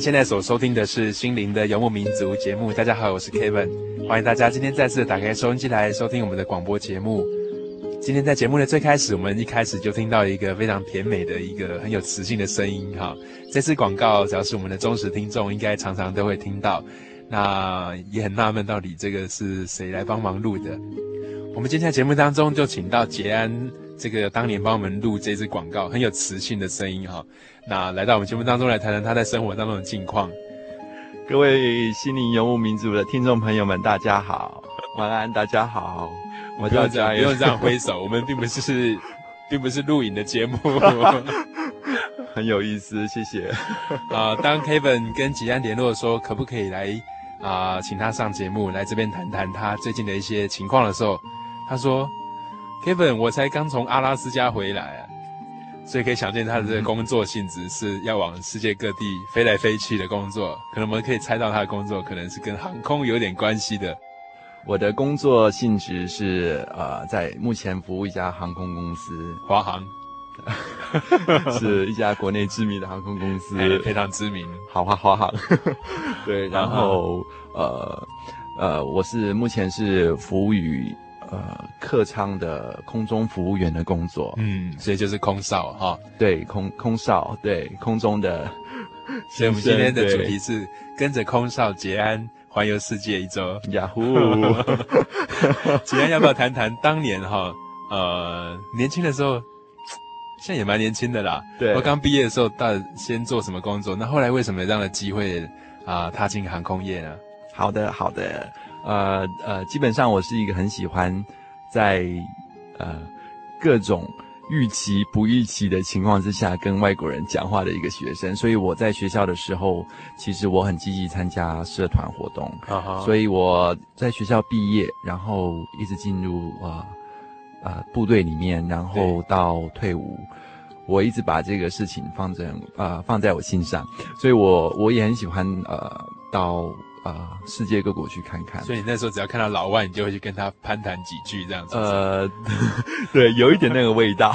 现在所收听的是《心灵的游牧民族》节目。大家好，我是 Kevin，欢迎大家今天再次打开收音机来收听我们的广播节目。今天在节目的最开始，我们一开始就听到一个非常甜美的一个很有磁性的声音哈。这次广告只要是我们的忠实听众，应该常常都会听到。那也很纳闷，到底这个是谁来帮忙录的？我们今天在节目当中就请到杰安。这个当年帮我们录这支广告，很有磁性的声音哈。那来到我们节目当中来谈谈他在生活当中的近况。各位心灵游牧民族的听众朋友们，大家好，晚安，大家好。我不用这样，不用这样挥手，我们并不是，并不是录影的节目。很有意思，谢谢。啊、呃，当 Kevin 跟吉安联络说可不可以来啊、呃，请他上节目来这边谈谈他最近的一些情况的时候，他说。Kevin，我才刚从阿拉斯加回来啊，所以可以想见他的这个工作性质是要往世界各地飞来飞去的工作。可能我们可以猜到他的工作可能是跟航空有点关系的。我的工作性质是呃，在目前服务一家航空公司，华航，是一家国内知名的航空公司，非常知名，好华华航。对，然后呃呃，我是目前是服务于。呃，客舱的空中服务员的工作，嗯，所以就是空少哈，对，空空少，对，空中的。所以我们今天的主题是跟着空少杰安环游世界一周。呀呼，杰安要不要谈谈当年哈，呃，年轻的时候，现在也蛮年轻的啦。对，我刚毕业的时候，到底先做什么工作？那后来为什么有这样的机会啊、呃，踏进航空业呢？好的，好的。呃呃，基本上我是一个很喜欢在呃各种预期不预期的情况之下跟外国人讲话的一个学生，所以我在学校的时候，其实我很积极参加社团活动，uh-huh. 所以我在学校毕业，然后一直进入呃呃部队里面，然后到退伍，我一直把这个事情放在呃放在我心上，所以我我也很喜欢呃到。啊、呃，世界各国去看看。所以你那时候只要看到老外，你就会去跟他攀谈几句这样子。呃，对，有一点那个味道。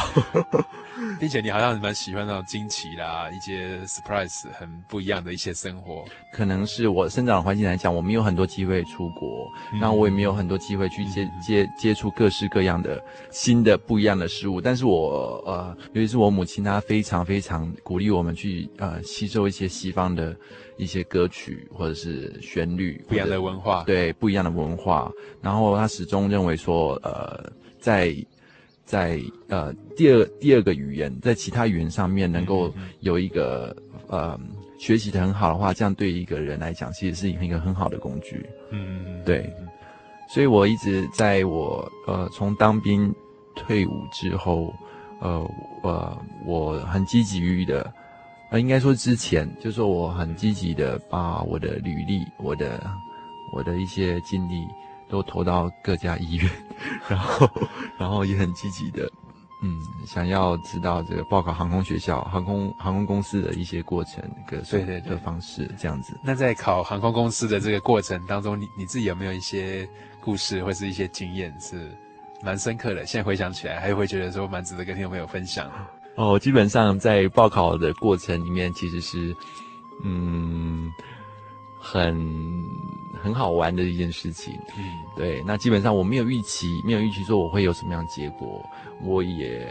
并且你好像蛮喜欢那种惊奇啦，一些 surprise 很不一样的一些生活。可能是我生长环境来讲，我没有很多机会出国，然后我也没有很多机会去接接接触各式各样的新的不一样的事物。但是我呃，尤其是我母亲，她非常非常鼓励我们去呃吸收一些西方的一些歌曲或者是旋律，不一样的文化，对，不一样的文化。然后她始终认为说，呃，在在呃第二第二个语言，在其他语言上面能够有一个、嗯、呃学习的很好的话，这样对一个人来讲，其实是一个很好的工具。嗯，对。所以我一直在我呃从当兵退伍之后，呃呃我很积极于的，呃应该说之前就是说我很积极的把我的履历、我的我的一些经历。都投到各家医院，然后，然后也很积极的，嗯，想要知道这个报考航空学校、航空航空公司的一些过程，各对对的方式这样子。那在考航空公司的这个过程当中，你你自己有没有一些故事或是一些经验是蛮深刻的？现在回想起来，还会觉得说蛮值得跟听众朋友分享。哦，基本上在报考的过程里面，其实是，嗯。很很好玩的一件事情，嗯，对。那基本上我没有预期，没有预期说我会有什么样结果，我也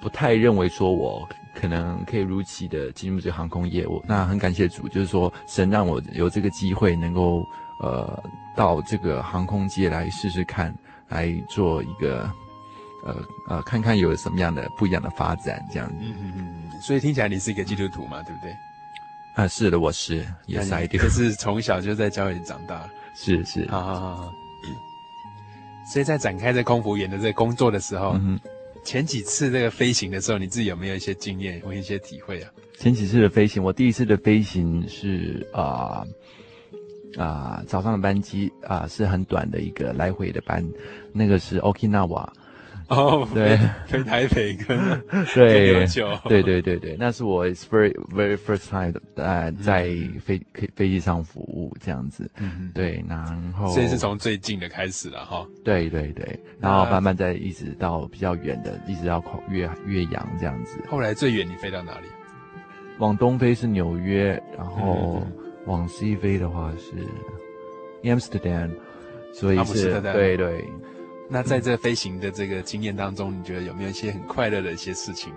不太认为说我可能可以如期的进入这个航空业。我那很感谢主，就是说神让我有这个机会能够呃到这个航空界来试试看，来做一个呃呃看看有什么样的不一样的发展这样子。嗯嗯嗯。所以听起来你是一个基督徒嘛，对不对？啊，是的，我是也是。就是从小就在教会长大，是是，啊好好好。所以在展开这空服员的这个工作的时候，嗯，前几次这个飞行的时候，你自己有没有一些经验或一些体会啊？前几次的飞行，我第一次的飞行是啊啊、呃呃、早上的班机啊、呃，是很短的一个来回的班，那个是 Okinawa。哦、oh，对，飞台北跟对。对对对对，那是我 very very first time 呃在飞飞飞机上服务这样子，嗯，对，然后所以是从最近的开始了哈，对对对，然后慢慢再一直到比较远的，一直到跨越越洋这样子。后来最远你飞到哪里？往东飞是纽约，然后往西飞的话是 Amsterdam，所以是对对。那在这飞行的这个经验当中，你觉得有没有一些很快乐的一些事情？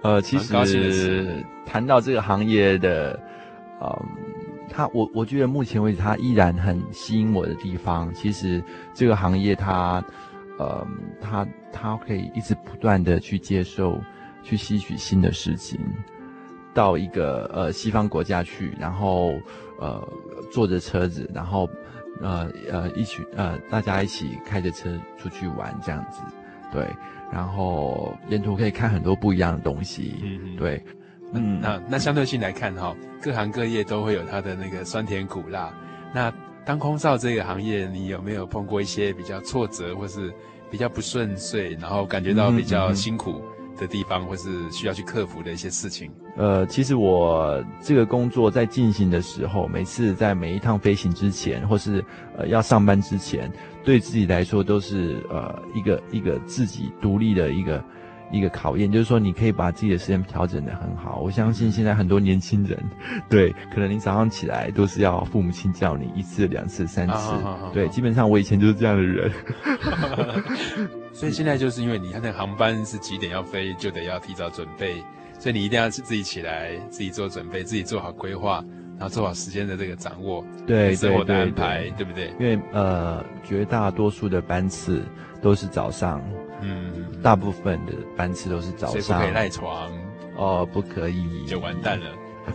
呃，其实谈到这个行业的，嗯，它我我觉得目前为止它依然很吸引我的地方，其实这个行业它，呃，它它可以一直不断的去接受、去吸取新的事情，到一个呃西方国家去，然后呃坐着车子，然后。呃呃，一起呃，大家一起开着车出去玩这样子，对，然后沿途可以看很多不一样的东西，嗯对，嗯，那那相对性来看哈，各行各业都会有它的那个酸甜苦辣。那当空少这个行业，你有没有碰过一些比较挫折，或是比较不顺遂，然后感觉到比较辛苦？嗯嗯的地方，或是需要去克服的一些事情。呃，其实我这个工作在进行的时候，每次在每一趟飞行之前，或是呃要上班之前，对自己来说都是呃一个一个自己独立的一个。一个考验，就是说你可以把自己的时间调整的很好。我相信现在很多年轻人，对，可能你早上起来都是要父母亲叫你一次、两次、三次，啊、对，基本上我以前就是这样的人。所以现在就是因为你看那个航班是几点要飞，就得要提早准备，所以你一定要自己起来，自己做准备，自己做好规划，然后做好时间的这个掌握，对，生活的安排，对，不对？因为呃，绝大多数的班次都是早上。嗯，大部分的班次都是早上，所以不可以赖床哦，不可以就完蛋了，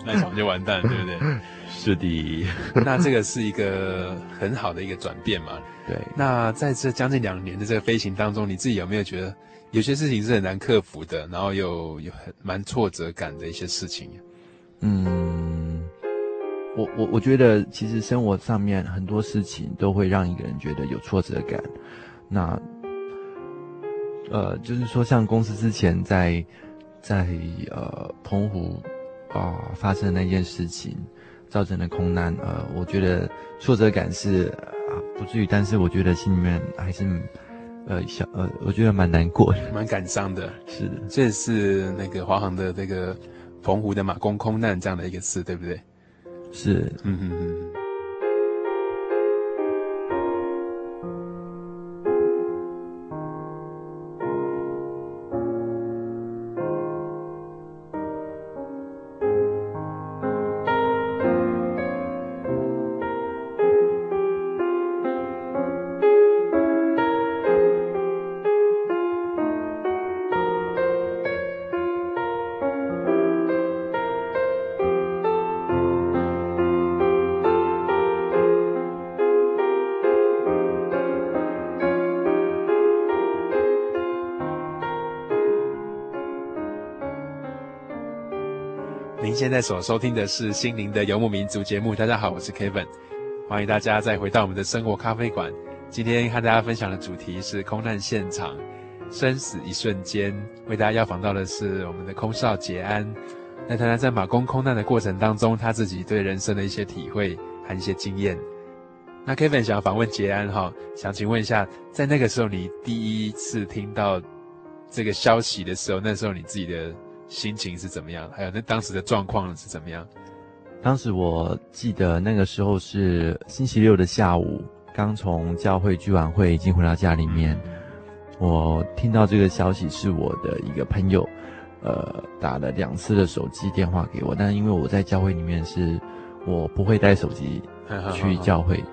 赖床就完蛋，对不对？是的，那这个是一个很好的一个转变嘛。对，那在这将近两年的这个飞行当中，你自己有没有觉得有些事情是很难克服的，然后有有很蛮挫折感的一些事情？嗯，我我我觉得其实生活上面很多事情都会让一个人觉得有挫折感，那。呃，就是说，像公司之前在在呃澎湖啊、呃、发生的那件事情，造成的空难，呃，我觉得挫折感是不至于，但是我觉得心里面还是呃小呃，我觉得蛮难过的，蛮感伤的。是的，这是那个华航的这个澎湖的马公空难这样的一个事，对不对？是，嗯嗯嗯。所收听的是心灵的游牧民族节目。大家好，我是 Kevin，欢迎大家再回到我们的生活咖啡馆。今天和大家分享的主题是空难现场，生死一瞬间。为大家要访到的是我们的空少杰安，来谈谈在马公空难的过程当中，他自己对人生的一些体会和一些经验。那 Kevin 想要访问杰安哈，想请问一下，在那个时候你第一次听到这个消息的时候，那时候你自己的。心情是怎么样？还有那当时的状况是怎么样？当时我记得那个时候是星期六的下午，刚从教会聚完会，已经回到家里面。我听到这个消息是我的一个朋友，呃，打了两次的手机电话给我，但是因为我在教会里面是，我不会带手机 去教会，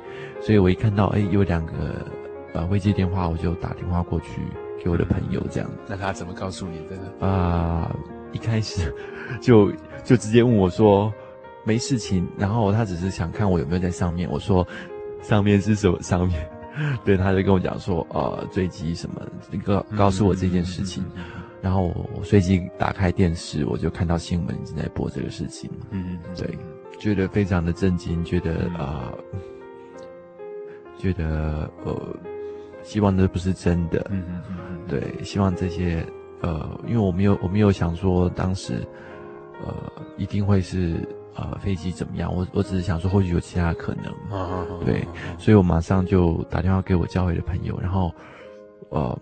所以我一看到哎有两个呃未接电话，我就打电话过去给我的朋友这样。那他怎么告诉你的呢？啊、呃。一开始 就就直接问我说没事情，然后他只是想看我有没有在上面。我说上面是什么上面？对，他就跟我讲说呃坠机什么，告告诉我这件事情。然后我随即打开电视，我就看到新闻正在播这个事情。嗯嗯，对，觉得非常的震惊，觉得啊、呃，觉得呃，希望这不是真的。嗯嗯嗯，对，希望这些。呃，因为我没有，我没有想说当时，呃，一定会是呃飞机怎么样，我我只是想说或许有其他可能，啊、对，啊、所以我马上就打电话给我教会的朋友，然后，呃，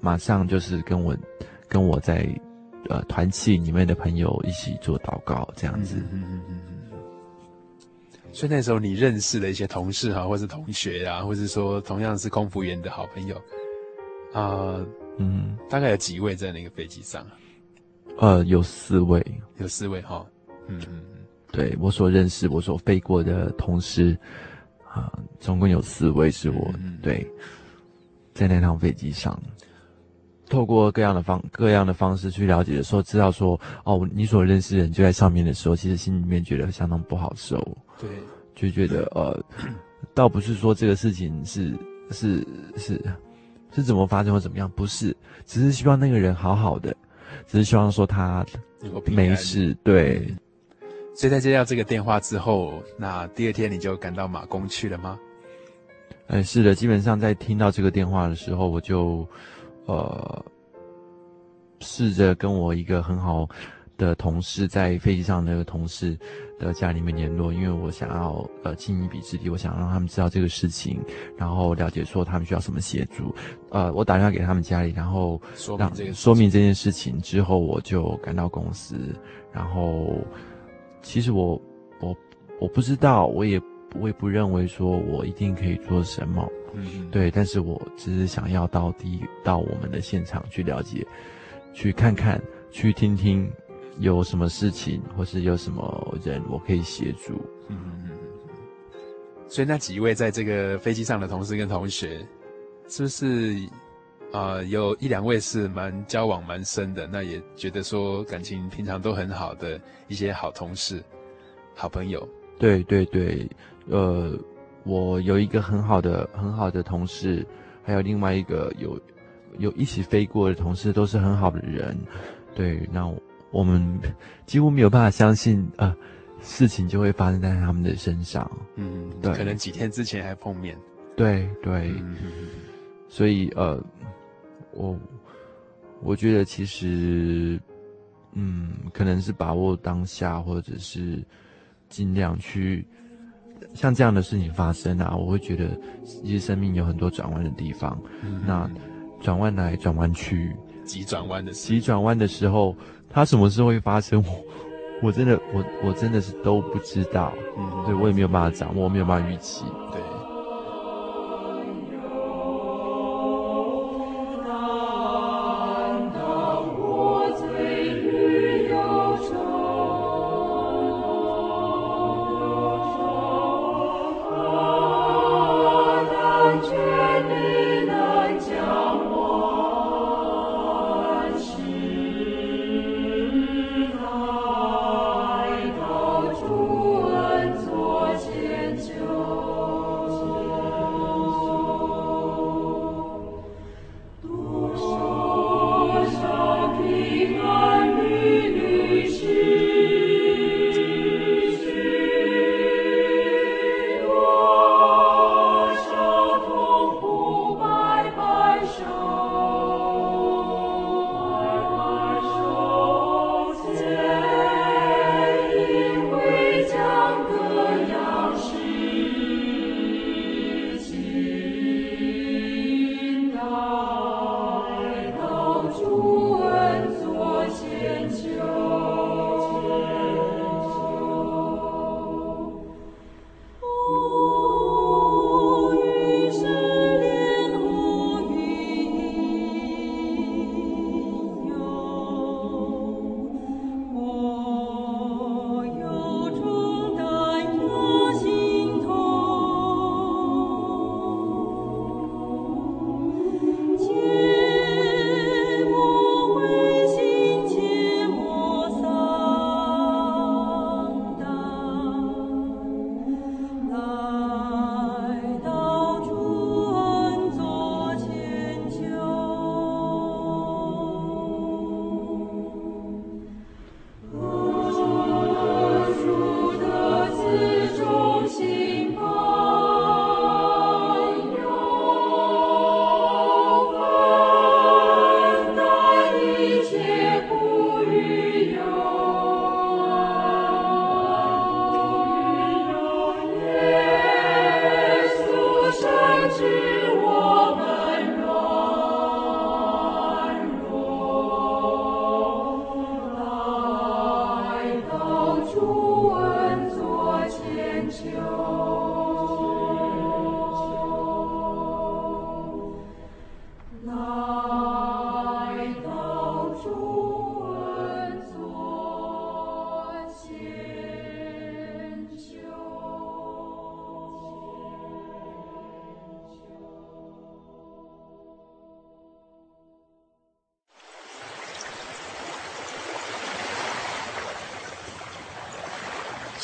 马上就是跟我跟我在呃团契里面的朋友一起做祷告，这样子。嗯嗯嗯嗯。所以那时候你认识的一些同事哈，或是同学啊，或是说同样是空服员的好朋友，啊、呃。嗯，大概有几位在那个飞机上？呃，有四位，有四位哈。嗯嗯嗯，对我所认识、我所飞过的同事，啊、呃，总共有四位是我、嗯、对，在那趟飞机上，透过各样的方各样的方式去了解的时候，知道说哦，你所认识的人就在上面的时候，其实心里面觉得相当不好受。对，就觉得呃，倒不是说这个事情是是是。是是怎么发生或怎么样？不是，只是希望那个人好好的，只是希望说他没事。对。所以在接到这个电话之后，那第二天你就赶到马公去了吗？哎，是的，基本上在听到这个电话的时候，我就呃试着跟我一个很好的同事，在飞机上那个同事的家里面联络，因为我想要呃尽一臂之力，我想让他们知道这个事情，然后了解说他们需要什么协助。呃，我打电话给他们家里，然后让说明，说明这件事情之后，我就赶到公司。然后其实我我我不知道，我也我也不认为说我一定可以做什么，嗯，对，但是我只是想要到第到我们的现场去了解，去看看，去听听。有什么事情，或是有什么人，我可以协助。嗯嗯嗯。所以那几位在这个飞机上的同事跟同学，是不是啊、呃？有一两位是蛮交往蛮深的，那也觉得说感情平常都很好的一些好同事、好朋友。对对对，呃，我有一个很好的很好的同事，还有另外一个有有一起飞过的同事，都是很好的人。对，那我。们几乎没有办法相信，呃，事情就会发生在他们的身上。嗯，对，可能几天之前还碰面。对对，嗯，所以呃，我我觉得其实，嗯，可能是把握当下，或者是尽量去像这样的事情发生啊，我会觉得其实生命有很多转弯的地方。嗯、那转弯来转弯去，急转弯的急转弯的时候，它什么时候会发生？我我真的我我真的是都不知道。嗯，对我也没有办法掌握，我没有办法预期。对。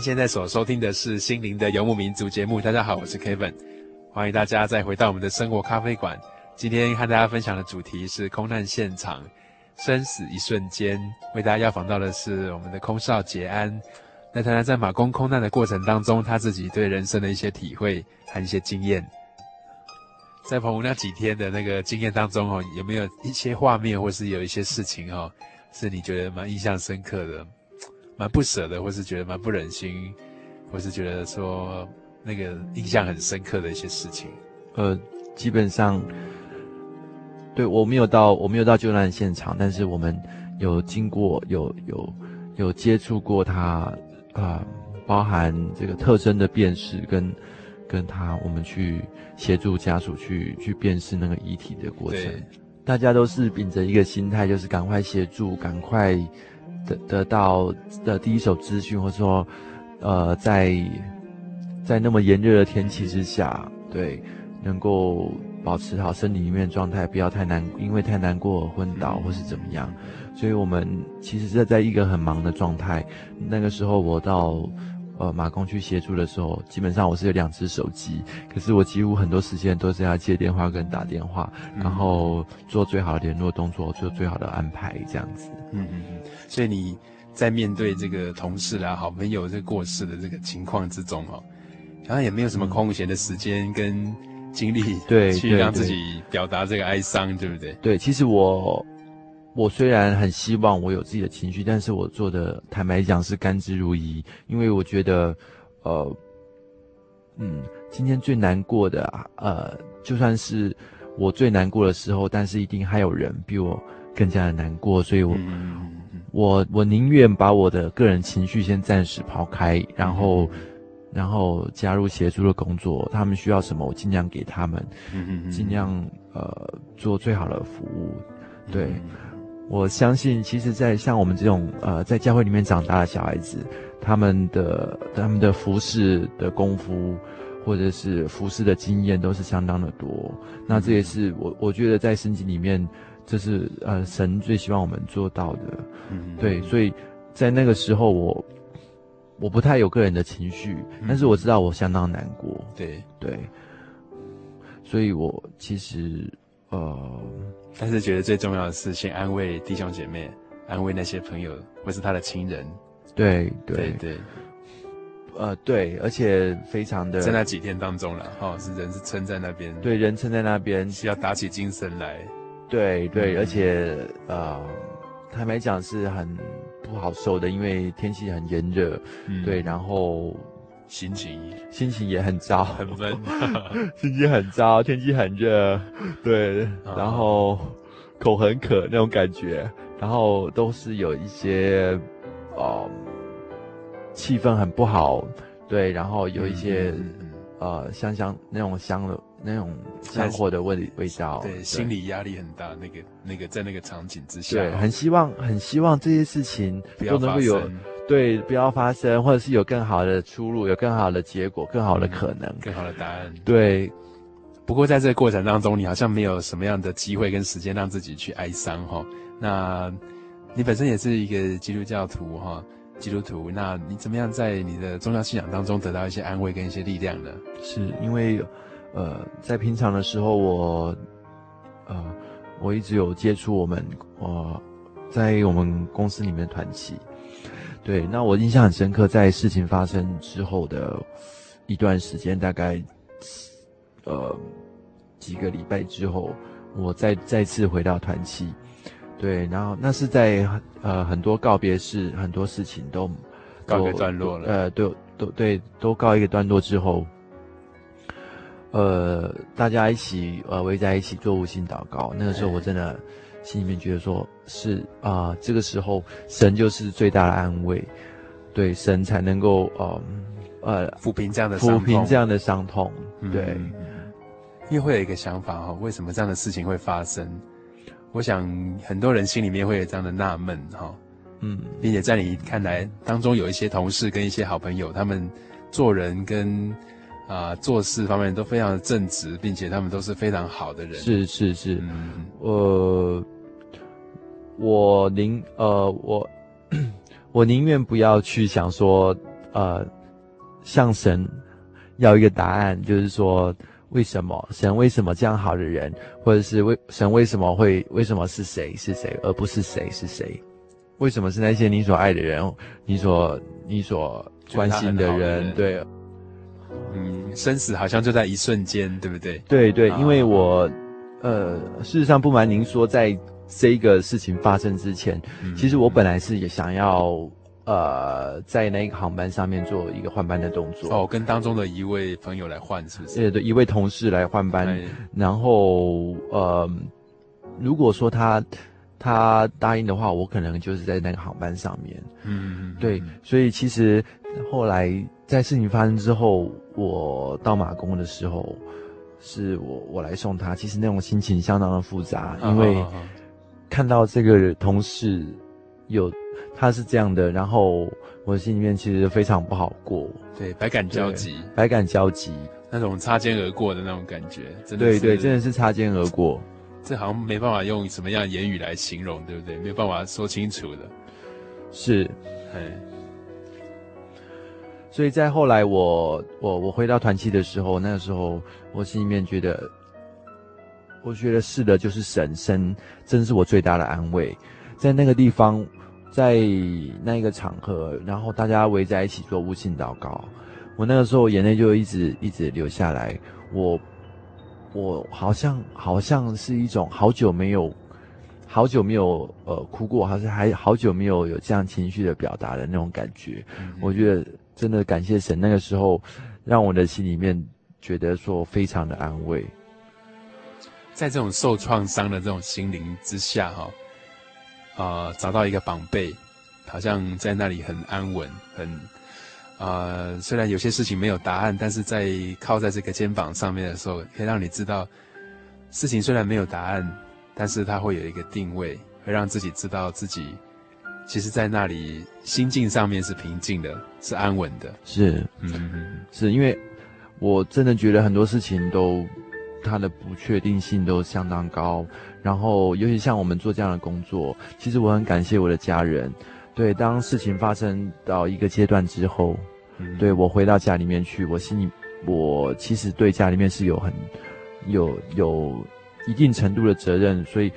现在所收听的是《心灵的游牧民族》节目。大家好，我是 Kevin，欢迎大家再回到我们的生活咖啡馆。今天和大家分享的主题是空难现场，生死一瞬间。为大家邀访到的是我们的空少杰安，来谈谈在马公空难的过程当中，他自己对人生的一些体会和一些经验。在澎湖那几天的那个经验当中哦，有没有一些画面，或是有一些事情哦，是你觉得蛮印象深刻的？蛮不舍的，或是觉得蛮不忍心，或是觉得说那个印象很深刻的一些事情。呃，基本上，对，我没有到，我没有到救难现场，但是我们有经过，有有有接触过他，啊、呃，包含这个特征的辨识，跟跟他，我们去协助家属去去辨识那个遗体的过程。大家都是秉着一个心态，就是赶快协助，赶快。得得到的第一手资讯，或者说，呃，在在那么炎热的天气之下，对，能够保持好身体里面的状态，不要太难，因为太难过而昏倒或是怎么样。所以我们其实是在一个很忙的状态。那个时候我到呃马公去协助的时候，基本上我是有两只手机，可是我几乎很多时间都是要接电话跟打电话，然后做最好的联络动作，做最好的安排，这样子。嗯嗯嗯。所以你在面对这个同事啦、好朋友这个过世的这个情况之中哦，好像也没有什么空闲的时间跟精力，对，去让自己表达这个哀伤，对不对？对，其实我我虽然很希望我有自己的情绪，但是我做的坦白讲是甘之如饴，因为我觉得，呃，嗯，今天最难过的，呃，就算是我最难过的时候，但是一定还有人比我更加的难过，所以我。嗯我我宁愿把我的个人情绪先暂时抛开，然后，然后加入协助的工作。他们需要什么，我尽量给他们，尽量呃做最好的服务。对，我相信，其实，在像我们这种呃在教会里面长大的小孩子，他们的他们的服饰的功夫，或者是服饰的经验，都是相当的多。那这也是我我觉得在圣经里面。这是呃，神最希望我们做到的，嗯，对，所以在那个时候我，我我不太有个人的情绪，嗯，但是我知道我相当难过，对对，所以我其实呃，但是觉得最重要的是先安慰弟兄姐妹，安慰那些朋友或是他的亲人，对对。对，对，呃对，而且非常的在那几天当中了，哈，是人是撑在那边，对，人撑在那边。是要打起精神来。对对，而且呃，坦白讲是很不好受的，因为天气很炎热，嗯，对，然后心情。心情也很糟，很闷，心情很糟，天气很热，对，然后口很渴那种感觉，然后都是有一些呃气氛很不好，对，然后有一些。嗯嗯呃，香香那种香的那种香火的味味道，对，对。心理压力很大。那个那个在那个场景之下，对，很希望很希望这些事情都能够有，对，不要发生，或者是有更好的出路，有更好的结果，更好的可能，嗯、更好的答案。对。不过在这个过程当中，你好像没有什么样的机会跟时间让自己去哀伤哈。那你本身也是一个基督教徒哈。基督徒，那你怎么样在你的宗教信仰当中得到一些安慰跟一些力量呢？是因为，呃，在平常的时候我，呃，我一直有接触我们，呃，在我们公司里面的团契，对，那我印象很深刻，在事情发生之后的一段时间，大概，呃，几个礼拜之后，我再再次回到团契。对，然后那是在呃很多告别式，很多事情都告一个段落了。呃，都都对，都告一个段落之后，呃，大家一起呃围在一起做无心祷告。那个时候我真的心里面觉得说，是啊、呃，这个时候神就是最大的安慰，对，神才能够呃呃抚平这样的抚平这样的伤痛。对，因为会有一个想法哈，为什么这样的事情会发生？我想很多人心里面会有这样的纳闷哈，嗯，并且在你看来当中有一些同事跟一些好朋友，他们做人跟啊、呃、做事方面都非常的正直，并且他们都是非常好的人。是是是，嗯，呃，我宁呃我 我宁愿不要去想说呃，向神要一个答案，就是说为什么神为什么这样好的人，或者是为神为什么会为什么是谁是谁，而不是谁是谁？为什么是那些你所爱的人，你所你所关心的人？对，嗯，生死好像就在一瞬间，对不对？对对，因为我呃，事实上不瞒您说，在这一个事情发生之前，嗯、其实我本来是也想要。呃，在那个航班上面做一个换班的动作哦，跟当中的一位朋友来换，是不是？对对，一位同事来换班，哎、然后呃，如果说他他答应的话，我可能就是在那个航班上面。嗯，对，所以其实后来在事情发生之后，我到马公的时候，是我我来送他，其实那种心情相当的复杂，因为看到这个同事有。他是这样的，然后我心里面其实非常不好过，对，百感交集，百感交集，那种擦肩而过的那种感觉，真的对对，真的是擦肩而过，这好像没办法用什么样的言语来形容，对不对？没有办法说清楚的，是，哎，所以在后来我我我回到团契的时候，那个时候我心里面觉得，我觉得是的，就是神神真是我最大的安慰，在那个地方。在那个场合，然后大家围在一起做悟性祷告，我那个时候眼泪就一直一直流下来。我我好像好像是一种好久没有好久没有呃哭过，还是还好久没有有这样情绪的表达的那种感觉。嗯、我觉得真的感谢神，那个时候让我的心里面觉得说非常的安慰。在这种受创伤的这种心灵之下，哈。啊、找到一个宝贝，好像在那里很安稳，很啊、虽然有些事情没有答案，但是在靠在这个肩膀上面的时候，可以让你知道，事情虽然没有答案，但是它会有一个定位，会让自己知道自己其实在那里心境上面是平静的，是安稳的。是，嗯嗯，是因为我真的觉得很多事情都它的不确定性都相当高。然后，尤其像我们做这样的工作，其实我很感谢我的家人。对，当事情发生到一个阶段之后，嗯、对我回到家里面去，我心里，我其实对家里面是有很有有一定程度的责任，所以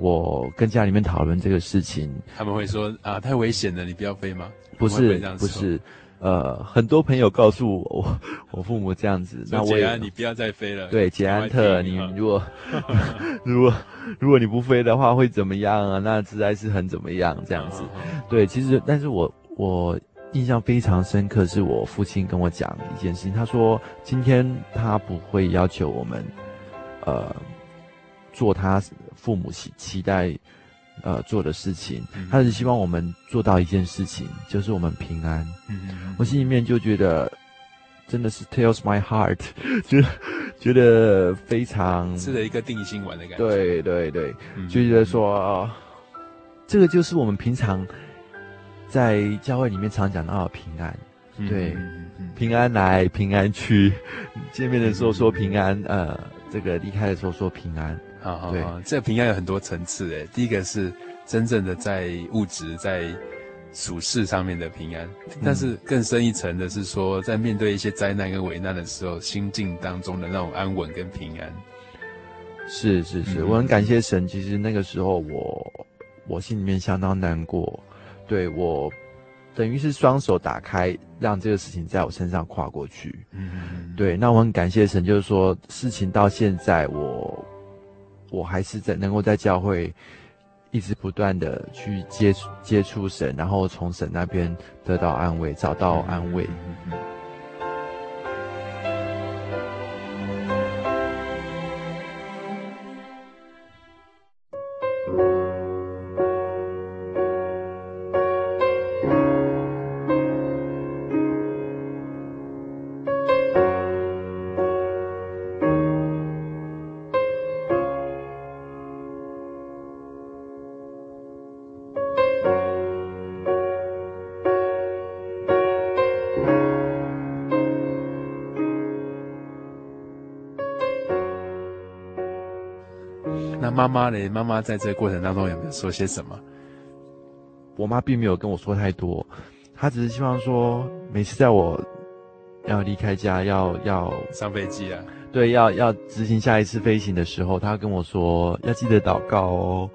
我跟家里面讨论这个事情。他们会说啊，太危险了，你不要飞吗？不是，不是。呃，很多朋友告诉我，我 我父母这样子，那我也你不要再飞了。对，捷安特，你如果 如果如果你不飞的话会怎么样啊？那实在是很怎么样这样子。对，其实但是我我印象非常深刻，是我父亲跟我讲一件事情，他说今天他不会要求我们，呃，做他父母期期待。呃，做的事情，他是希望我们做到一件事情，就是我们平安。嗯嗯，我心里面就觉得，真的是 tells my heart，就觉得非常吃了一个定心丸的感觉。对对对，就觉得说，呃，这个就是我们平常在教会里面常讲到的平安。对，平安来，平安去，见面的时候说平安，呃，这个离开的时候说平安。好好好，这个平安有很多层次诶。第一个是真正的在物质、在属世上面的平安，但是更深一层的是说，在面对一些灾难跟危难的时候，心境当中的那种安稳跟平安。是是是，我很感谢神。其实那个时候我我心里面相当难过，对，我等于是双手打开，让这个事情在我身上跨过去。嗯，对，那我很感谢神，就是说事情到现在我。我我还是在能够在教会一直不断的去接触接触神，然后从神那边得到安慰，找到安慰。妈呢？妈妈在这个过程当中有没有说些什么？我妈并没有跟我说太多，她只是希望说每次在我要离开家要要上飞机啊，对，要要执行下一次飞行的时候，她跟我说要记得祷告哦。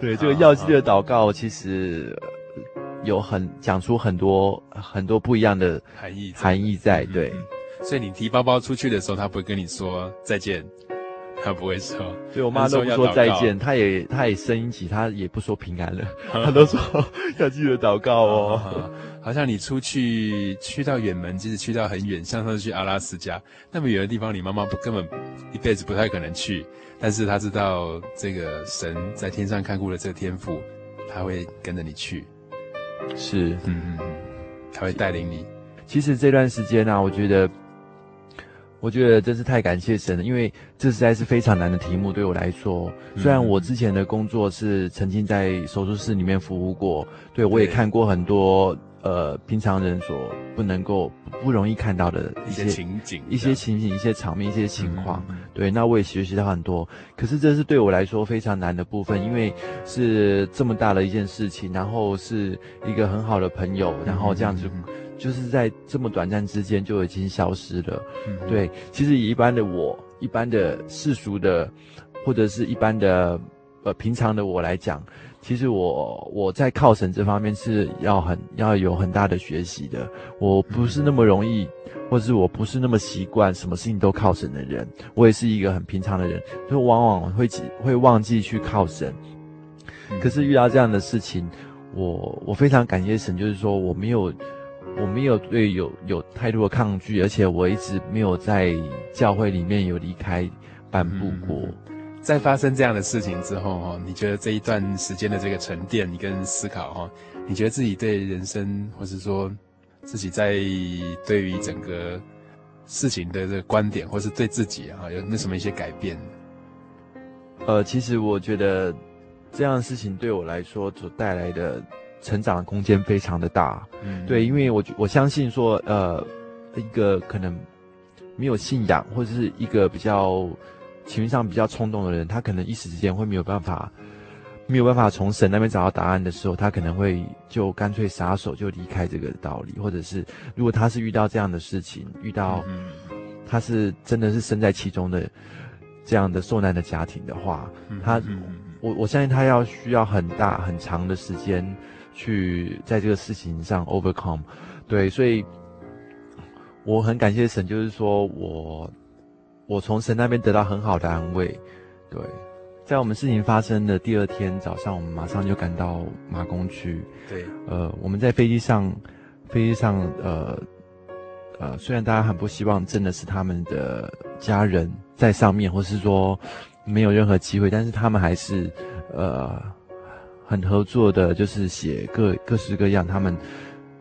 对，这个要记得祷告，其实有很讲出很多很多不一样的含义含义在。对，所以你提包包出去的时候，她不会跟你说再见。他不会说，对我妈都不说再见，他也他也声音起，他也不说平安了，他都说要记得祷告哦。好像你出去去到远门，即使去到很远，像上次去阿拉斯加那么远的地方，你妈妈不根本一辈子不太可能去，但是他知道这个神在天上看顾了这个天赋，他会跟着你去，是，嗯嗯嗯，他会带领你。其实这段时间呢、啊，我觉得。我觉得真是太感谢神了，因为这实在是非常难的题目对我来说。虽然我之前的工作是曾经在手术室里面服务过，对，我也看过很多呃平常人所不能够不容易看到的一些，一些情景、一些情景、一些场面、一些情况。对，那我也学习到很多。可是这是对我来说非常难的部分，因为是这么大的一件事情，然后是一个很好的朋友，然后这样子。就是在这么短暂之间就已经消失了。嗯，对，其实以一般的我，一般的世俗的，或者是一般的呃平常的我来讲，其实我我在靠神这方面是要很要有很大的学习的。我不是那么容易，或者是我不是那么习惯什么事情都靠神的人。我也是一个很平常的人，就往往会会忘记去靠神。可是遇到这样的事情，我我非常感谢神，就是说我没有。我没有对有有太多的抗拒，而且我一直没有在教会里面有离开半步过。在发生这样的事情之后，哈，你觉得这一段时间的这个沉淀，你跟思考，哈，你觉得自己对人生，或是说自己在对于整个事情的这个观点，或是对自己，哈，有那什么一些改变？呃，其实我觉得这样的事情对我来说所带来的。成长的空间非常的大，嗯，对，因为我我相信说，呃，一个可能没有信仰或者是一个比较情绪上比较冲动的人，他可能一时之间会没有办法，没有办法从神那边找到答案的时候，他可能会就干脆撒手就离开这个道理，或者是如果他是遇到这样的事情，遇到他是真的是身在其中的这样的受难的家庭的话，他我我相信他要需要很大很长的时间。去在这个事情上 overcome，对，所以我很感谢神，就是说我我从神那边得到很好的安慰，对，在我们事情发生的第二天早上，我们马上就赶到马公去，对，呃，我们在飞机上，飞机上，呃呃，虽然大家很不希望真的是他们的家人在上面，或是说没有任何机会，但是他们还是呃。很合作的，就是写各各式各样他们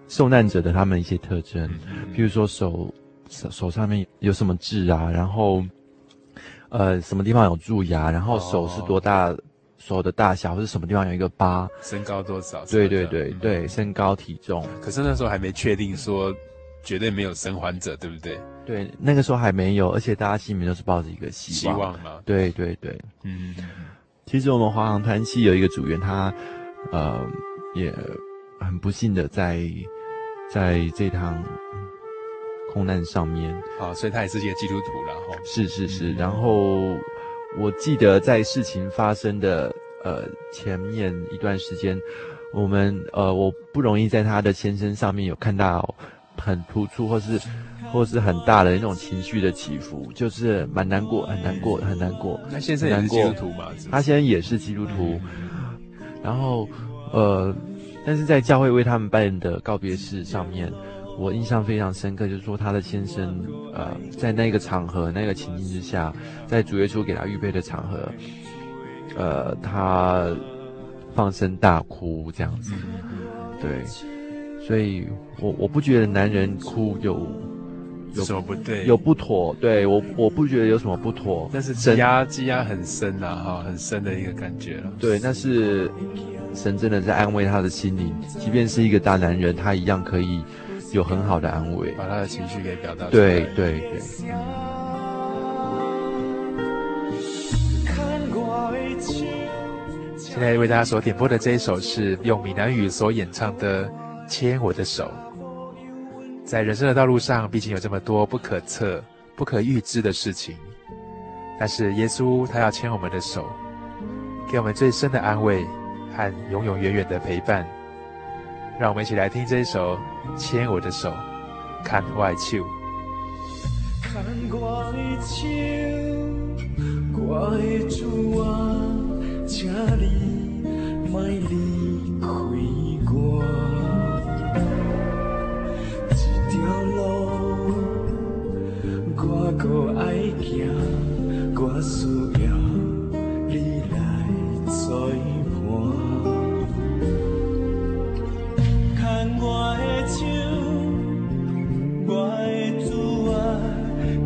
受难者的他们一些特征，比如说手手手上面有什么痣啊，然后呃什么地方有蛀牙，然后手是多大，哦、手的大小，或者什么地方有一个疤，身高多少？对对对对，身高体重。可是那时候还没确定说绝对没有生还者，对不对？对，那个时候还没有，而且大家心里面都是抱着一个希望，希望嘛？对对对，嗯。其实我们华航团系有一个组员，他，呃，也很不幸的在，在这趟空难上面啊，所以他也是一个基督徒然后。是是是，嗯、然后我记得在事情发生的呃前面一段时间，我们呃我不容易在他的先生上面有看到很突出或是。或是很大的那种情绪的起伏，就是蛮难过，很难过，很难过。他先生也是基督徒嘛？他先生也是基督徒。然后，呃，但是在教会为他们办的告别式上面，我印象非常深刻，就是说他的先生，呃，在那个场合、那个情境之下，在主耶稣给他预备的场合，呃，他放声大哭这样子。对，所以我我不觉得男人哭有。有什么不对？有不妥，对我我不觉得有什么不妥。但是积压积压很深呐，哈，很深的一个感觉了。对，那是神真的在安慰他的心灵，即便是一个大男人，他一样可以有很好的安慰，把他的情绪给表达出来。对对对。现在为大家所点播的这一首是用闽南语所演唱的《牵我的手》。在人生的道路上，毕竟有这么多不可测、不可预知的事情，但是耶稣他要牵我们的手，给我们最深的安慰和永永远远的陪伴。让我们一起来听这一首《牵我的手》，看外手。看我的手，我的主啊，请你莫离我爱行，我需要你来作我的手，我的主啊，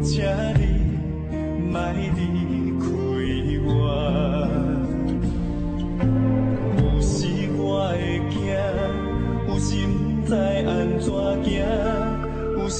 请你莫离开我。有时我会惊，有时不知安怎行，有时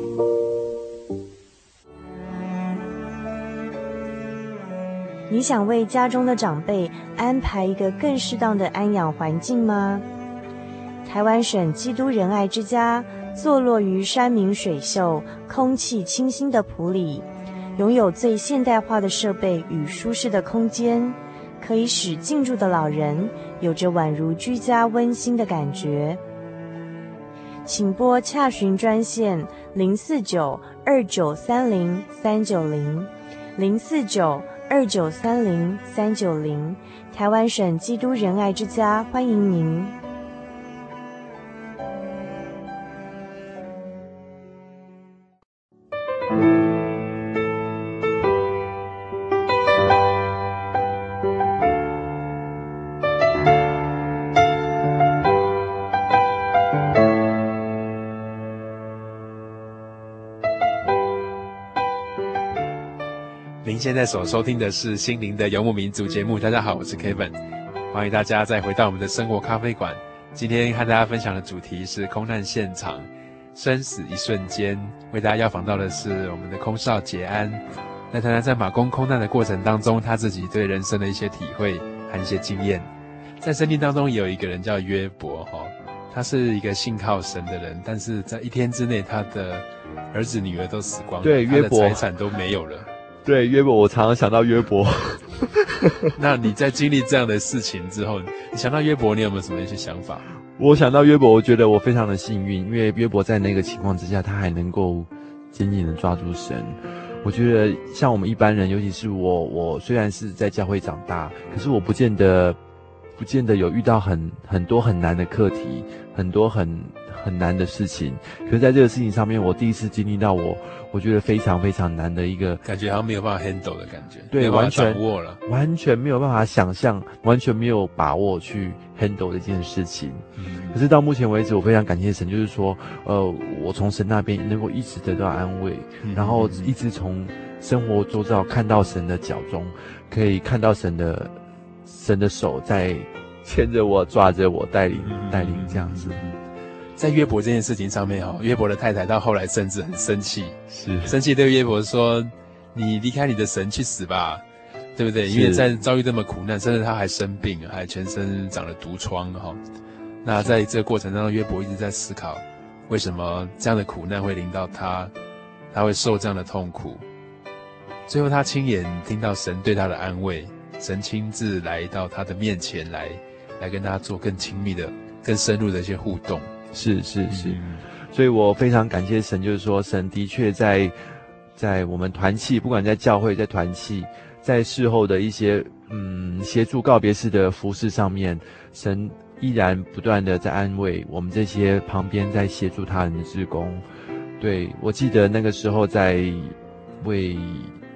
你想为家中的长辈安排一个更适当的安养环境吗？台湾省基督仁爱之家坐落于山明水秀、空气清新的埔里，拥有最现代化的设备与舒适的空间，可以使进驻的老人有着宛如居家温馨的感觉。请拨洽询专线零四九二九三零三九零零四九。二九三零三九零，台湾省基督仁爱之家欢迎您。现在所收听的是《心灵的游牧民族》节目。大家好，我是 Kevin，欢迎大家再回到我们的生活咖啡馆。今天和大家分享的主题是空难现场，生死一瞬间。为大家邀访到的是我们的空少杰安，来谈谈在马公空难的过程当中，他自己对人生的一些体会和一些经验。在圣经当中也有一个人叫约伯，哈，他是一个信靠神的人，但是在一天之内，他的儿子女儿都死光了，对，约伯，财产都没有了。对约伯，我常常想到约伯。那你在经历这样的事情之后，你想到约伯，你有没有什么一些想法？我想到约伯，我觉得我非常的幸运，因为约伯在那个情况之下，他还能够紧紧的抓住神。我觉得像我们一般人，尤其是我，我虽然是在教会长大，可是我不见得，不见得有遇到很很多很难的课题，很多很。很难的事情，可是在这个事情上面，我第一次经历到我，我觉得非常非常难的一个感觉，好像没有办法 handle 的感觉，对，完全掌握了，完全没有办法想象，完全没有把握去 handle 这件事情。嗯，可是到目前为止，我非常感谢神，就是说，呃，我从神那边能够一直得到安慰，嗯，然后一直从生活周遭看到神的脚中，可以看到神的神的手在牵着我、抓着我、带领带领这样子。在约伯这件事情上面，哈，约伯的太太到后来甚至很生气，是生气对约伯说：“你离开你的神去死吧，对不对？因为在遭遇这么苦难，甚至他还生病，还全身长了毒疮，哈。那在这个过程当中，约伯一直在思考，为什么这样的苦难会临到他？他会受这样的痛苦。最后，他亲眼听到神对他的安慰，神亲自来到他的面前来，来跟他做更亲密的、更深入的一些互动。是是是，嗯、所以我非常感谢神，就是说，神的确在在我们团契，不管在教会、在团契，在事后的一些嗯协助告别式的服饰上面，神依然不断的在安慰我们这些旁边在协助他人的职工。对，我记得那个时候在为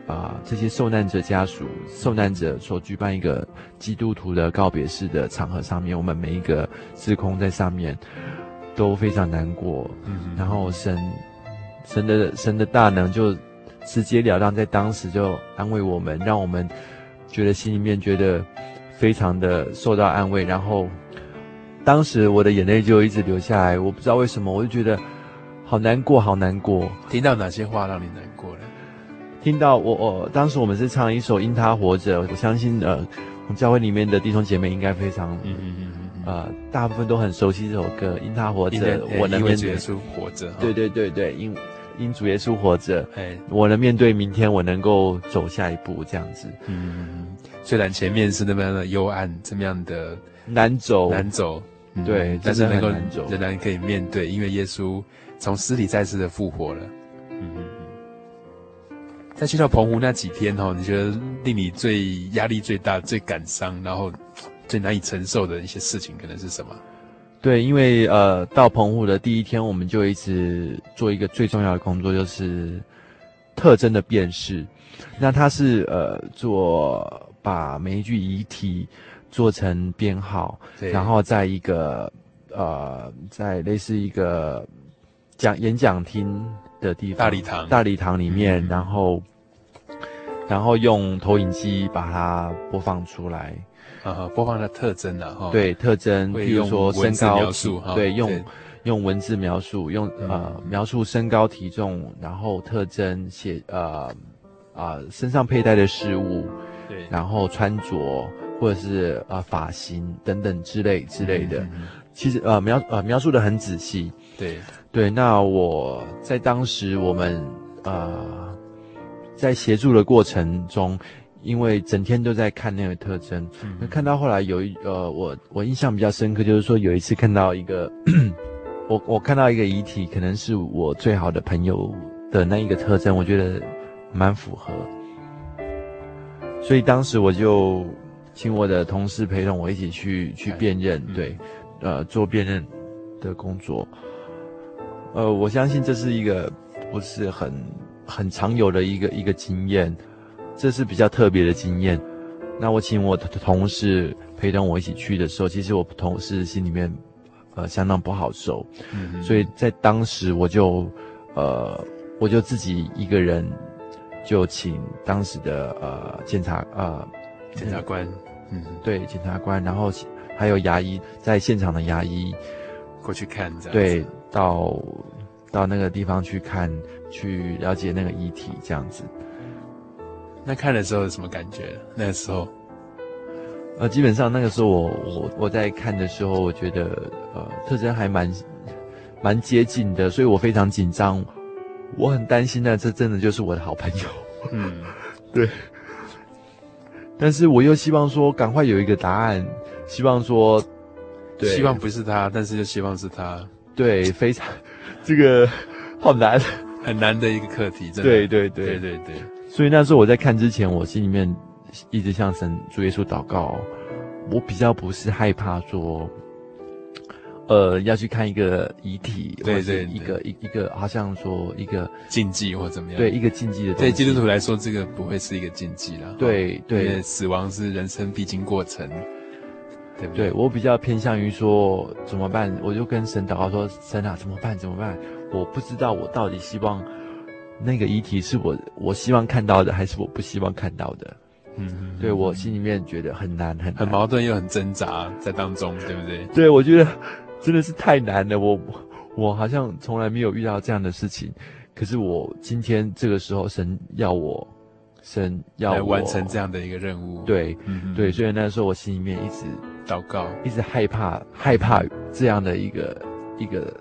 啊、呃、这些受难者家属、受难者所举办一个基督徒的告别式的场合上面，我们每一个志工在上面都非常难过。嗯，然后神神的神的大能就直截了当在当时就安慰我们，让我们觉得心里面觉得非常的受到安慰。然后当时我的眼泪就一直流下来，我不知道为什么，我就觉得。好难过，好难过。听到哪些话让你难过了？听到我，我当时我们是唱一首《因他活着》，我相信呃，我们教会里面的弟兄姐妹应该非常，嗯嗯嗯嗯，呃，大部分都很熟悉这首歌《因他活着》，我能面对主耶稣活着。对对对对，因因主耶稣活着，哎，我能面对明天，我能够走下一步，这样子。嗯，虽然前面是那么样的幽暗，这么样的难走，难走，对，但是能够仍然可以面对，因为耶稣。从尸体再次的复活了，嗯嗯嗯。在去到澎湖那几天哦，你觉得令你最压力最大、最感伤，然后最难以承受的一些事情，可能是什么？对，因为呃，到澎湖的第一天，我们就一直做一个最重要的工作，就是特征的辨识。那它是呃，做把每一具遗体做成编号，对然后在一个呃，在类似一个。讲演讲厅的地方，大礼堂，大礼堂里面，嗯、然后，然后用投影机把它播放出来，啊，播放的特征啊，哈，对，特征，比如说身高对，用用文字描述，用呃描述身高体重，然后特征写呃啊、呃、身上佩戴的事物，对，然后穿着或者是呃发型等等之类之类的，其实呃描呃描述的很仔细，对。对，那我在当时我们呃在协助的过程中，因为整天都在看那个特征，那、嗯、看到后来有一呃我我印象比较深刻，就是说有一次看到一个 我我看到一个遗体，可能是我最好的朋友的那一个特征，我觉得蛮符合，所以当时我就请我的同事陪同我一起去去辨认，嗯、对，呃做辨认的工作。呃，我相信这是一个不是很很常有的一个一个经验，这是比较特别的经验。那我请我的同事陪同我一起去的时候，其实我同事心里面呃相当不好受，嗯，所以在当时我就呃我就自己一个人就请当时的呃检察呃检察官，嗯哼，对检察官，然后还有牙医在现场的牙医过去看，这样对。到到那个地方去看，去了解那个遗体，这样子。那看的时候有什么感觉？那个时候，呃，基本上那个时候我我我在看的时候，我觉得呃特征还蛮蛮接近的，所以我非常紧张，我很担心那这真的就是我的好朋友。嗯，对。但是我又希望说赶快有一个答案，希望说，对，希望不是他，但是又希望是他。对，非常，这个好难，很难的一个课题，真的。对对对对对对。所以那时候我在看之前，我心里面一直向神主耶稣祷告，我比较不是害怕说，呃，要去看一个遗体，对对，一个一一个好像说一个禁忌或怎么样，对一个禁忌的。对基督徒来说，这个不会是一个禁忌了。对对，死亡是人生必经过程。对不对？对，我比较偏向于说怎么办，我就跟神祷告说：“神啊，怎么办？怎么办？我不知道我到底希望那个遗体是我我希望看到的，还是我不希望看到的。”嗯嗯，对，我心里面觉得很难，很难很矛盾又很挣扎在当中，对不对？对，我觉得真的是太难了。我我好像从来没有遇到这样的事情，可是我今天这个时候，神要我。神要我完成这样的一个任务，对，嗯、对，所以那时候我心里面一直祷告，一直害怕，害怕这样的一个一个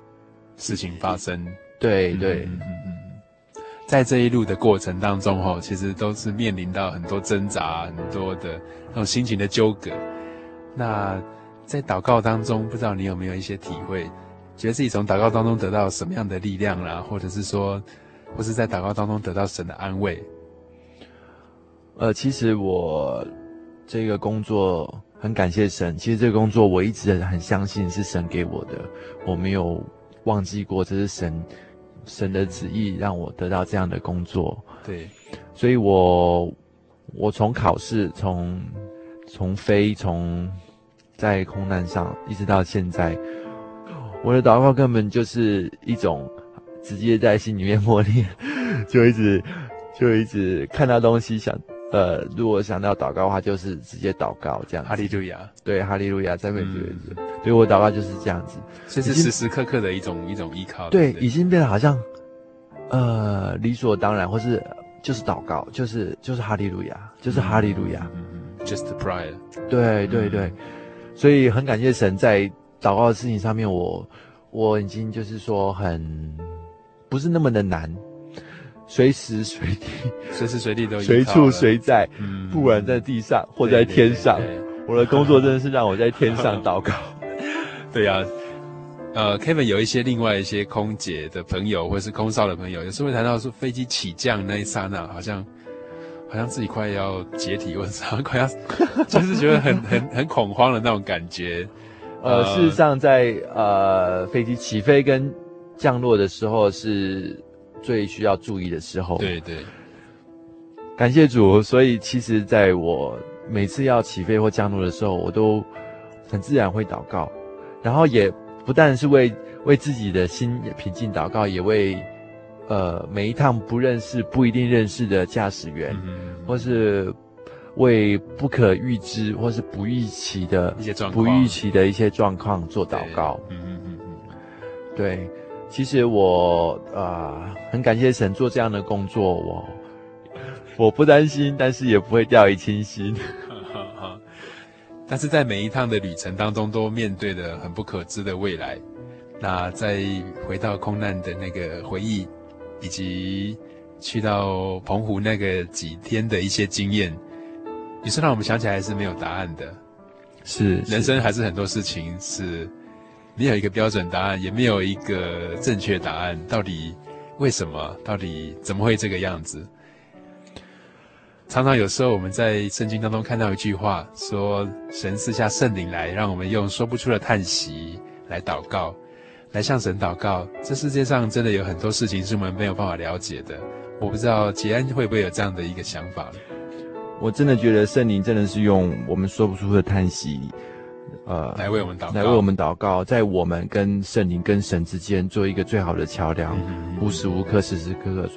事情发生。对对。在这一路的过程当中，哈，其实都是面临到很多挣扎，很多的那种心情的纠葛。那在祷告当中，不知道你有没有一些体会，觉得自己从祷告当中得到什么样的力量啦，或者是说，或是在祷告当中得到神的安慰？呃，其实我这个工作很感谢神。其实这个工作我一直很相信是神给我的，我没有忘记过这是神神的旨意让我得到这样的工作。对，所以我我从考试，从从飞，从在空难上一直到现在，我的祷告根本就是一种直接在心里面默念，就一直就一直看到东西想。呃，如果想到祷告的话，就是直接祷告这样子。哈利路亚，对，哈利路亚，赞美主。对，我祷告就是这样子，这是时时刻刻的一种一种依靠。对，已经变得好像，呃，理所当然，或是就是祷告，就是就是哈利路亚，就是哈利路亚。嗯嗯，Just prayer。对对对，所以很感谢神在祷告的事情上面，我我已经就是说很不是那么的难。随时随地，随时随地都随处随在，嗯，不管在地上或在天上，对对对，我的工作真的是让我在天上祷告。对呀，啊，呃，Kevin 有一些另外一些空姐的朋友，或是空少的朋友，有时候会谈到说飞机起降那一刹那，好像好像自己快要解体，或者 快要，就是觉得很很很恐慌的那种感觉。呃，呃事实上在，在呃飞机起飞跟降落的时候是。最需要注意的时候，对对，感谢主。所以其实，在我每次要起飞或降落的时候，我都很自然会祷告，然后也不但是为为自己的心也平静祷告，也为呃每一趟不认识、不一定认识的驾驶员，嗯、或是为不可预知或是不预期的一些状况、不预期的一些状况做祷告。嗯嗯嗯嗯，对。其实我啊、呃，很感谢神做这样的工作，我我不担心，但是也不会掉以轻心。但是在每一趟的旅程当中，都面对了很不可知的未来。那再回到空难的那个回忆，以及去到澎湖那个几天的一些经验，也是让我们想起来是没有答案的。是，人生还是很多事情是。没有一个标准答案，也没有一个正确答案。到底为什么？到底怎么会这个样子？常常有时候我们在圣经当中看到一句话，说神赐下圣灵来，让我们用说不出的叹息来祷告，来向神祷告。这世界上真的有很多事情是我们没有办法了解的。我不知道杰安会不会有这样的一个想法。我真的觉得圣灵真的是用我们说不出的叹息。呃，来为我们祷告，来为我们祷告，在我们跟圣灵、跟神之间做一个最好的桥梁，嗯、无时无刻、时时刻刻。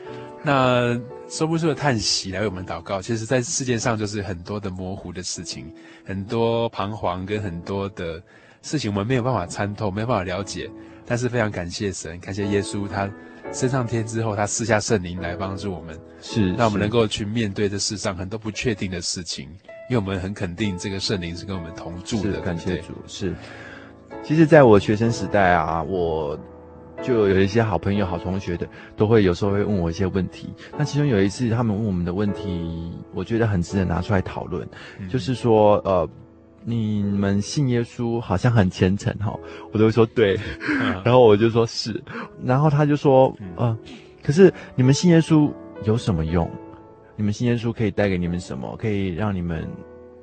那说不出的叹息，来为我们祷告。其实，在世界上就是很多的模糊的事情，很多彷徨跟很多的事情，我们没有办法参透，没有办法了解。但是非常感谢神，感谢耶稣，他升上天之后，他赐下圣灵来帮助我们，是让我们能够去面对这世上很多不确定的事情。因为我们很肯定，这个圣灵是跟我们同住的。感谢主。是，其实，在我学生时代啊，我就有一些好朋友、好同学的，都会有时候会问我一些问题。那其中有一次，他们问我们的问题，我觉得很值得拿出来讨论。嗯、就是说，呃，你们信耶稣好像很虔诚哈，我都会说对，嗯、然后我就说是，然后他就说，嗯、呃，可是你们信耶稣有什么用？你们信耶稣可以带给你们什么？可以让你们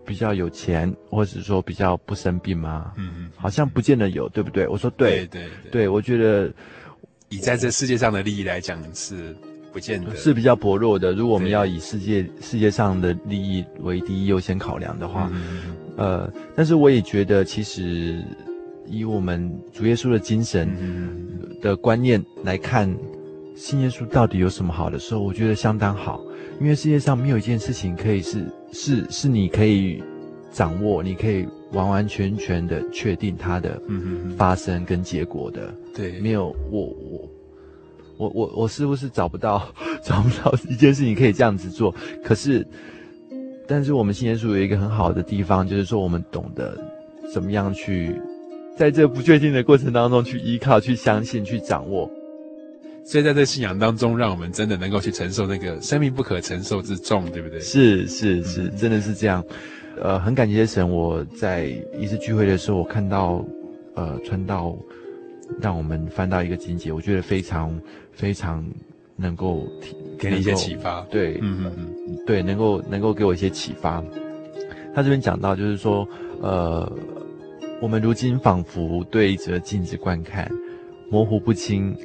比较有钱，或者说比较不生病吗？嗯嗯，好像不见得有，对不对？我说对，对对我觉得以在这世界上的利益来讲是不见得，是比较薄弱的。如果我们要以世界世界上的利益为第一优先考量的话，嗯，呃，但是我也觉得，其实以我们主耶稣的精神的观念来看，信耶稣到底有什么好的时候，我觉得相当好。因为世界上没有一件事情可以是是是你可以掌握，你可以完完全全的确定它的发生跟结果的。对，没有我我我我我是不是找不到 找不到一件事情可以这样子做？可是，但是我们信耶稣有一个很好的地方，就是说我们懂得怎么样去在这不确定的过程当中去依靠、去相信、去掌握。所以在这信仰当中，让我们真的能够去承受那个生命不可承受之重，对不对？是是是，真的是这样。呃，很感谢神，我在一次聚会的时候，我看到呃传道让我们翻到一个经节，我觉得非常非常能够给你一些启发。对，嗯嗯嗯，对，能够能够给我一些启发。他这边讲到，就是说，呃，我们如今仿佛对一则镜子观看，模糊不清，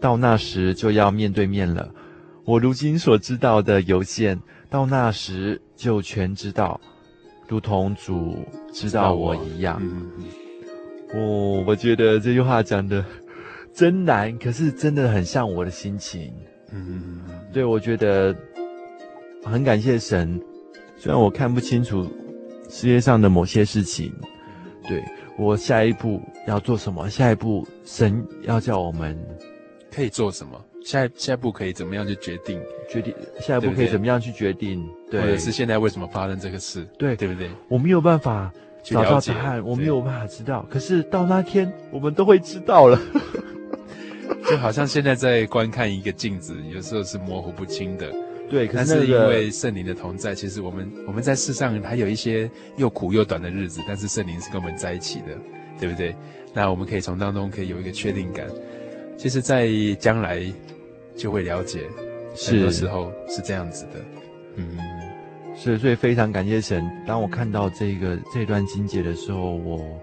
到那时就要面对面了。我如今所知道的有限，到那时就全知道。如同主知道我一样，嗯，哦，我觉得这句话讲的真难，可是真的很像我的心情。嗯，对，我觉得很感谢神，虽然我看不清楚世界上的某些事情，对，我下一步要做什么，下一步神要叫我们可以做什么。下一下一步可以怎么样去决定？决定下一步可以怎么样去决定？对，或者是现在为什么发生这个事？对，对不对？我没有办法找到答案，我没有办法知道。可是到那天，我们都会知道了。就好像现在在观看一个镜子，有时候是模糊不清的。对，可是因为圣灵的同在，其实我们我们在世上还有一些又苦又短的日子，但是圣灵是跟我们在一起的，对不对？那我们可以从当中可以有一个确定感。其实，在将来就会了解，很多时候是这样子的。嗯，是，所以非常感谢神。当我看到这个这段经节的时候，我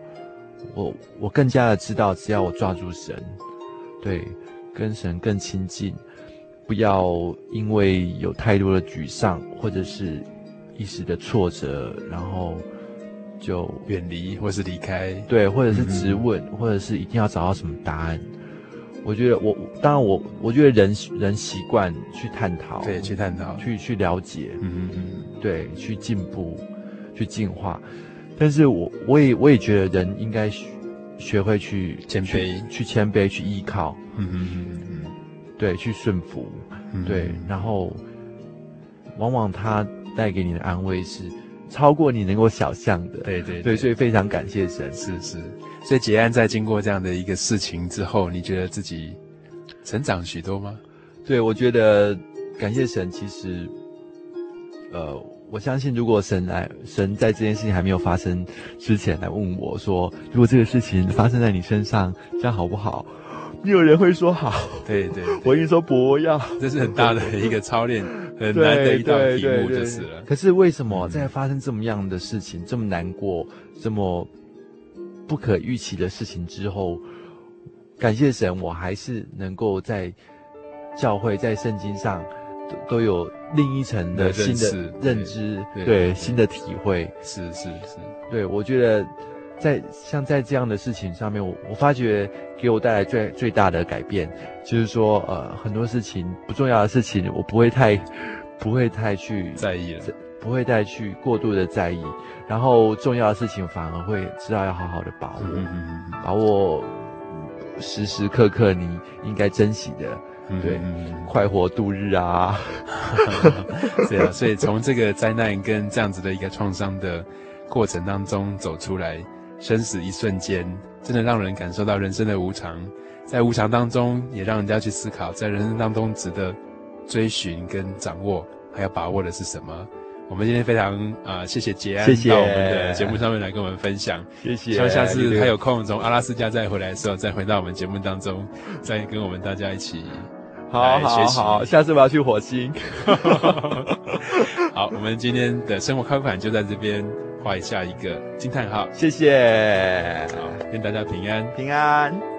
我我更加的知道，只要我抓住神，对，跟神更亲近，不要因为有太多的沮丧或者是一时的挫折，然后就远离或是离开，对，或者是质问，嗯，或者是一定要找到什么答案。我觉得我当然我我觉得人人习惯去探讨，对，去探讨，去去了解，嗯嗯嗯，对，去进步，去进化。但是我我也我也觉得人应该学学会去谦卑，去谦卑，去依靠，嗯嗯嗯嗯，对，去顺服，嗯、对，然后往往他带给你的安慰是超过你能够想象的，对对对，对，所以非常感谢神，是是。所以结案在经过这样的一个事情之后，你觉得自己成长许多吗？对，我觉得感谢神。其实，呃，我相信如果神来，神在这件事情还没有发生之前来问我说，如果这个事情发生在你身上，这样好不好？没有人会说好。对对，对，我跟你说不要。这是很大的一个操练，很难的一道题目就是了。可是为什么在发生这么样的事情，嗯、这么难过，这么？不可预期的事情之后，感谢神，我还是能够在教会、在圣经上都都有另一层的新的认知，对，新的体会。是是是，对，我觉得在像在这样的事情上面，我我发觉给我带来最最大的改变，就是说，呃，很多事情不重要的事情，我不会太不会太去在意了。不会再去过度的在意，然后重要的事情反而会知道要好好的把握，把握时时刻刻你应该珍惜的，嗯、对、嗯，快活度日啊 对啊，所以从这个灾难跟这样子的一个创伤的过程当中走出来，生死一瞬间，真的让人感受到人生的无常，在无常当中也让人家去思考，在人生当中值得追寻跟掌握还要把握的是什么。我们今天非常啊、呃，谢谢杰安到我们的节目上面来跟我们分享，谢谢。希望下次他有空从阿拉斯加再回来的时候，再回到我们节目当中，再跟我们大家一起。好，好，好，下次我要去火星。好，我们今天的生活快款就在这边画一下一个惊叹号。谢谢，好，愿大家平安，平安。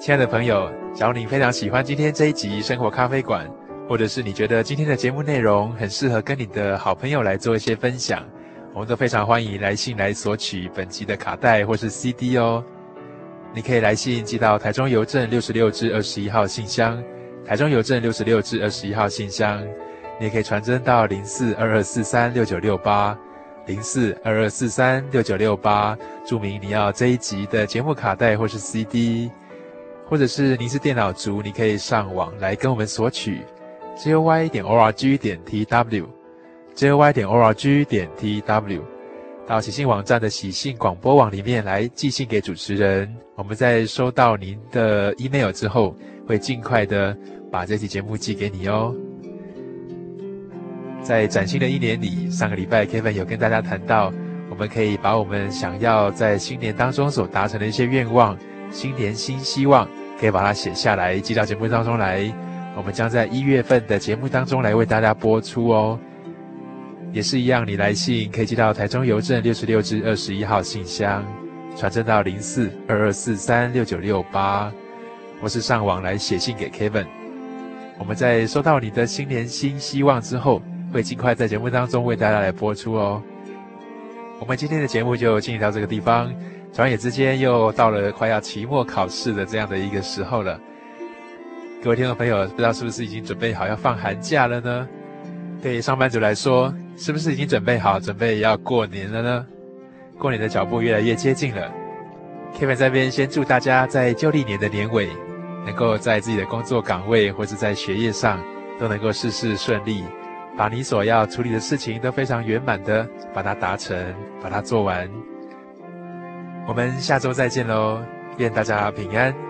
亲爱的朋友，假如你非常喜欢今天这一集生活咖啡馆，或者是你觉得今天的节目内容很适合跟你的好朋友来做一些分享，我们都非常欢迎来信来索取本集的卡带或是 CD 哦。你可以来信寄到台中邮政六十六至二十一号信箱，台中邮政六十六至二十一号信箱。你也可以传真到零四二二四三六九六八。零四二二四三六九六八，注明你要这一集的节目卡带或是 CD，或者是您是电脑族，你可以上网来跟我们索取，joy 点 org 点 tw，joy 点 org 点 tw，到喜信网站的喜信广播网里面来寄信给主持人，我们在收到您的 email 之后，会尽快的把这期节目寄给你哦。在崭新的一年里，上个礼拜 Kevin 有跟大家谈到，我们可以把我们想要在新年当中所达成的一些愿望，新年新希望，可以把它写下来，寄到节目当中来。我们将在一月份的节目当中来为大家播出哦。也是一样，你来信可以寄到台中邮政六十六至二十一号信箱，传真到零四二二四三六九六八，或是上网来写信给 Kevin。我们在收到你的新年新希望之后，会尽快在节目当中为大家来播出哦。我们今天的节目就进行到这个地方，转眼之间又到了快要期末考试的这样的一个时候了。各位听众朋友，不知道是不是已经准备好要放寒假了呢？对上班族来说，是不是已经准备好准备要过年了呢？过年的脚步越来越接近了。Kevin 这边先祝大家在旧历年的年尾，能够在自己的工作岗位或是在学业上都能够事事顺利。把你所要处理的事情都非常圆满的把它达成，把它做完。我们下周再见喽，愿大家平安。